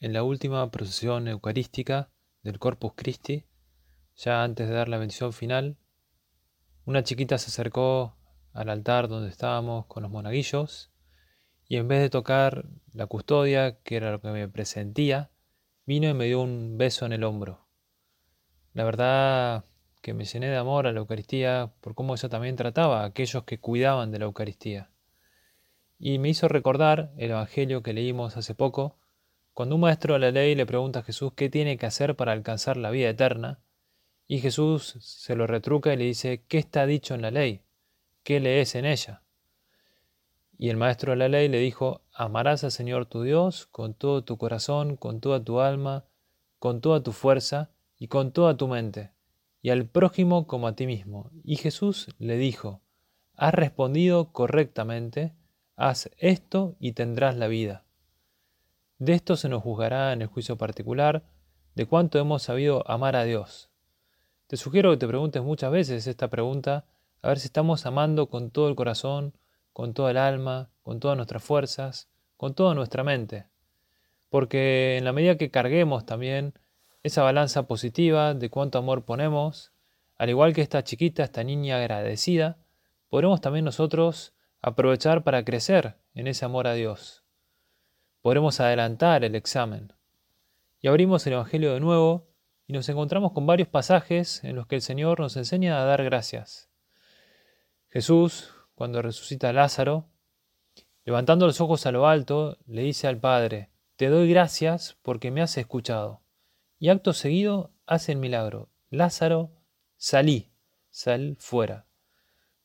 en la última procesión eucarística del Corpus Christi, ya antes de dar la bendición final, una chiquita se acercó al altar donde estábamos con los monaguillos y en vez de tocar la custodia, que era lo que me presentía, vino y me dio un beso en el hombro. La verdad que me llené de amor a la Eucaristía por cómo ella también trataba a aquellos que cuidaban de la Eucaristía. Y me hizo recordar el Evangelio que leímos hace poco, cuando un maestro de la ley le pregunta a Jesús qué tiene que hacer para alcanzar la vida eterna, y Jesús se lo retruca y le dice, ¿qué está dicho en la ley? ¿Qué lees en ella? Y el maestro de la ley le dijo, amarás al Señor tu Dios con todo tu corazón, con toda tu alma, con toda tu fuerza y con toda tu mente, y al prójimo como a ti mismo. Y Jesús le dijo, has respondido correctamente, haz esto y tendrás la vida. De esto se nos juzgará en el juicio particular de cuánto hemos sabido amar a Dios. Te sugiero que te preguntes muchas veces esta pregunta, a ver si estamos amando con todo el corazón, con toda el alma, con todas nuestras fuerzas, con toda nuestra mente. Porque en la medida que carguemos también esa balanza positiva de cuánto amor ponemos, al igual que esta chiquita, esta niña agradecida, podremos también nosotros aprovechar para crecer en ese amor a Dios podremos adelantar el examen. Y abrimos el Evangelio de nuevo y nos encontramos con varios pasajes en los que el Señor nos enseña a dar gracias. Jesús, cuando resucita a Lázaro, levantando los ojos a lo alto, le dice al Padre, Te doy gracias porque me has escuchado. Y acto seguido hace el milagro. Lázaro, salí, sal fuera.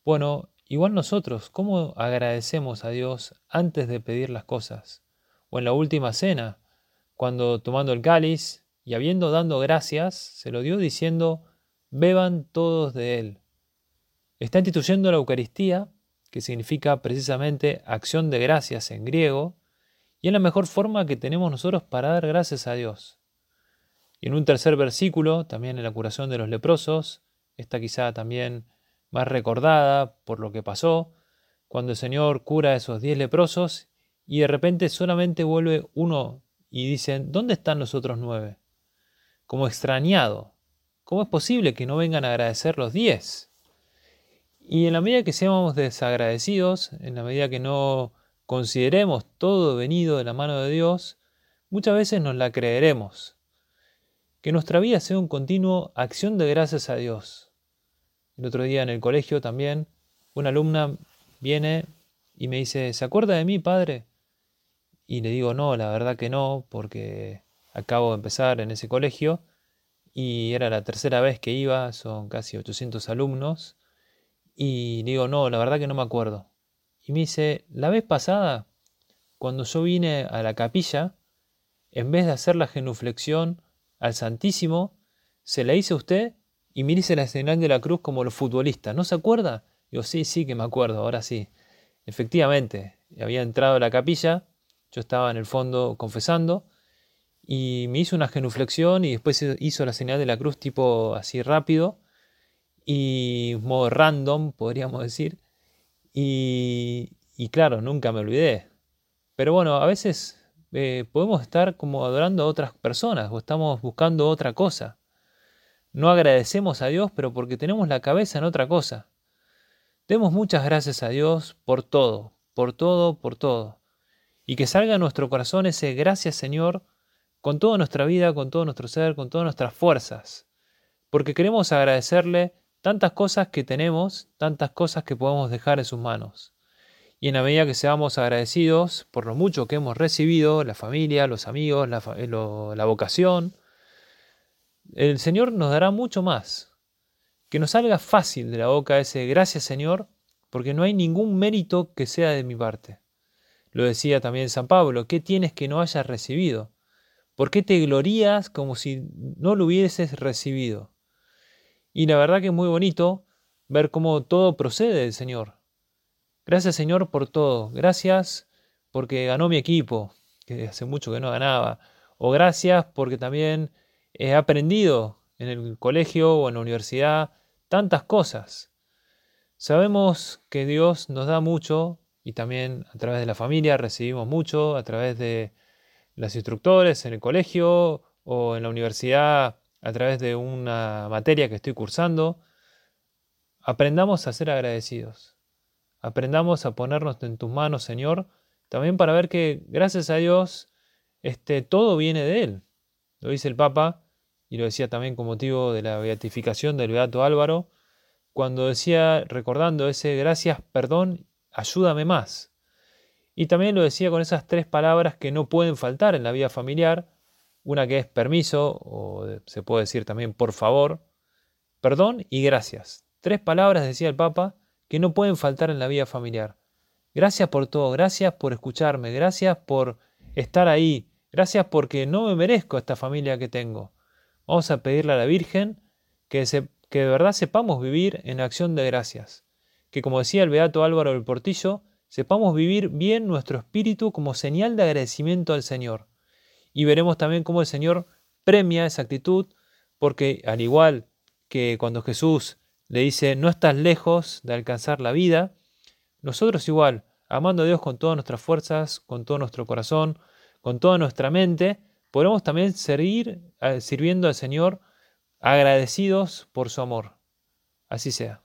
Bueno, igual nosotros, ¿cómo agradecemos a Dios antes de pedir las cosas? O en la última cena, cuando tomando el cáliz y habiendo dado gracias, se lo dio diciendo, beban todos de él. Está instituyendo la Eucaristía, que significa precisamente acción de gracias en griego, y es la mejor forma que tenemos nosotros para dar gracias a Dios. Y en un tercer versículo, también en la curación de los leprosos, está quizá también más recordada por lo que pasó, cuando el Señor cura a esos diez leprosos y de repente solamente vuelve uno y dicen, ¿dónde están los otros nueve? Como extrañado. ¿Cómo es posible que no vengan a agradecer los diez? Y en la medida que seamos desagradecidos, en la medida que no consideremos todo venido de la mano de Dios, muchas veces nos la creeremos. Que nuestra vida sea un continuo acción de gracias a Dios. El otro día en el colegio también, una alumna viene y me dice, ¿se acuerda de mí, padre? Y le digo, no, la verdad que no, porque acabo de empezar en ese colegio y era la tercera vez que iba, son casi 800 alumnos. Y le digo, no, la verdad que no me acuerdo. Y me dice, la vez pasada, cuando yo vine a la capilla, en vez de hacer la genuflexión al Santísimo, se la hice a usted y hice la señal de la cruz como los futbolistas. ¿No se acuerda? Digo, sí, sí que me acuerdo, ahora sí. Efectivamente, había entrado a la capilla yo estaba en el fondo confesando y me hizo una genuflexión y después hizo la señal de la cruz tipo así rápido y modo random, podríamos decir. Y, claro, nunca me olvidé. Pero bueno, a veces eh, podemos estar como adorando a otras personas o estamos buscando otra cosa. No agradecemos a Dios, pero porque tenemos la cabeza en otra cosa. Demos muchas gracias a Dios por todo, por todo, por todo y que salga a nuestro corazón ese gracias Señor con toda nuestra vida, con todo nuestro ser, con todas nuestras fuerzas, porque queremos agradecerle tantas cosas que tenemos, tantas cosas que podemos dejar en sus manos. Y en la medida que seamos agradecidos por lo mucho que hemos recibido, la familia, los amigos, la, la vocación, el Señor nos dará mucho más. Que nos salga fácil de la boca ese gracias Señor, porque no hay ningún mérito que sea de mi parte. Lo decía también San Pablo, ¿qué tienes que no hayas recibido? ¿Por qué te glorías como si no lo hubieses recibido? Y la verdad que es muy bonito ver cómo todo procede del Señor. Gracias Señor por todo. Gracias porque ganó mi equipo, que hace mucho que no ganaba. O gracias porque también he aprendido en el colegio o en la universidad tantas cosas. Sabemos que Dios nos da mucho y también a través de la familia recibimos mucho, a través de, los instructores, en el colegio o en la universidad a través de una materia que estoy cursando. Aprendamos a ser agradecidos. Aprendamos a ponernos en tus manos, Señor, también para ver que gracias a Dios este, todo viene de Él. Lo dice el Papa y lo decía también con motivo de la beatificación del Beato Álvaro, cuando decía, recordando ese gracias, perdón, ayúdame más. Y también lo decía con esas tres palabras que no pueden faltar en la vida familiar, una que es permiso, o se puede decir también por favor, perdón y gracias. Tres palabras, decía el Papa, que no pueden faltar en la vida familiar. Gracias por todo, gracias por escucharme, gracias por estar ahí, gracias porque no me merezco esta familia que tengo. Vamos a pedirle a la Virgen que, que de verdad sepamos vivir en acción de gracias, que como decía el Beato Álvaro del Portillo, sepamos vivir bien nuestro espíritu como señal de agradecimiento al Señor. Y veremos también cómo el Señor premia esa actitud, porque al igual que cuando Jesús le dice, no estás lejos de alcanzar la vida, nosotros igual, amando a Dios con todas nuestras fuerzas, con todo nuestro corazón, con toda nuestra mente, podremos también seguir sirviendo al Señor agradecidos por su amor. Así sea.